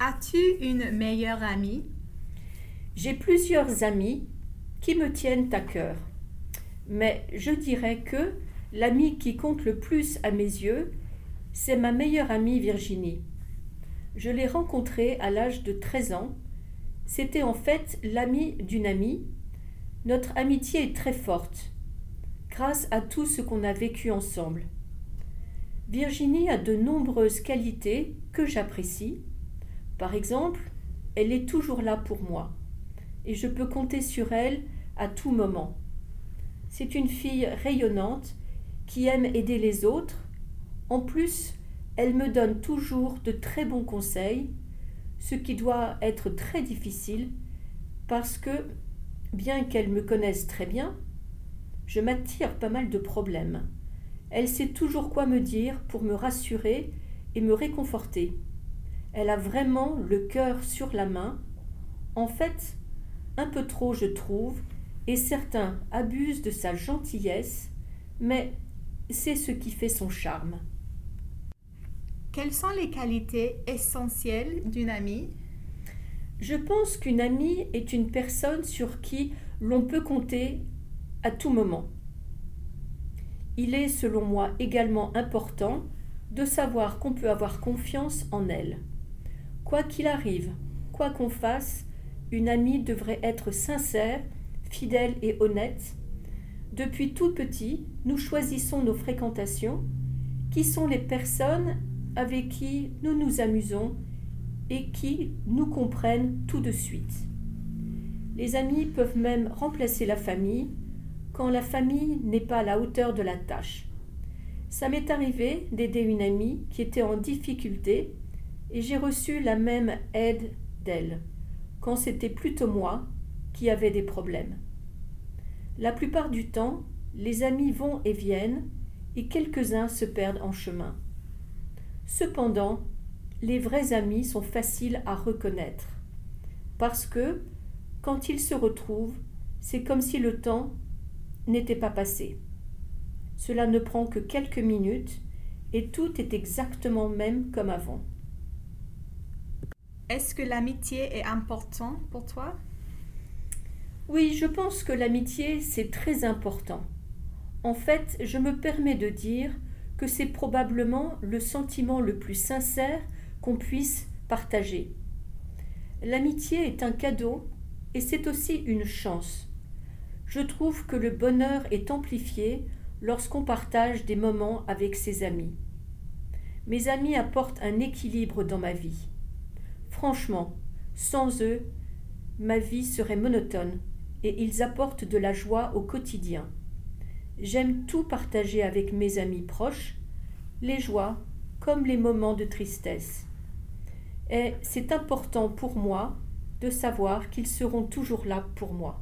As-tu une meilleure amie? J'ai plusieurs amis qui me tiennent à cœur. Mais je dirais que l'amie qui compte le plus à mes yeux, c'est ma meilleure amie Virginie. Je l'ai rencontrée à l'âge de 13 ans. C'était en fait l'amie d'une amie. Notre amitié est très forte, grâce à tout ce qu'on a vécu ensemble. Virginie a de nombreuses qualités que j'apprécie. Par exemple, elle est toujours là pour moi et je peux compter sur elle à tout moment. C'est une fille rayonnante qui aime aider les autres. En plus, elle me donne toujours de très bons conseils, ce qui doit être très difficile parce que, bien qu'elle me connaisse très bien, je m'attire pas mal de problèmes. Elle sait toujours quoi me dire pour me rassurer et me réconforter. Elle a vraiment le cœur sur la main. En fait, un peu trop, je trouve, et certains abusent de sa gentillesse, mais c'est ce qui fait son charme. Quelles sont les qualités essentielles d'une amie? Je pense qu'une amie est une personne sur qui l'on peut compter à tout moment. Il est, selon moi, également important de savoir qu'on peut avoir confiance en elle. Quoi qu'il arrive, quoi qu'on fasse, une amie devrait être sincère, fidèle et honnête. Depuis tout petit, nous choisissons nos fréquentations, qui sont les personnes avec qui nous nous amusons et qui nous comprennent tout de suite. Les amis peuvent même remplacer la famille quand la famille n'est pas à la hauteur de la tâche. Ça m'est arrivé d'aider une amie qui était en difficulté et j'ai reçu la même aide d'elle, quand c'était plutôt moi qui avais des problèmes. La plupart du temps, les amis vont et viennent et quelques-uns se perdent en chemin. Cependant, les vrais amis sont faciles à reconnaître, parce que, quand ils se retrouvent, c'est comme si le temps n'était pas passé. Cela ne prend que quelques minutes et tout est exactement même comme avant. Est-ce que l'amitié est importante pour toi? Oui, je pense que l'amitié, c'est très important. En fait, je me permets de dire que c'est probablement le sentiment le plus sincère qu'on puisse partager. L'amitié est un cadeau et c'est aussi une chance. Je trouve que le bonheur est amplifié lorsqu'on partage des moments avec ses amis. Mes amis apportent un équilibre dans ma vie. Franchement, sans eux, ma vie serait monotone et ils apportent de la joie au quotidien. J'aime tout partager avec mes amis proches, les joies comme les moments de tristesse. Et c'est important pour moi de savoir qu'ils seront toujours là pour moi.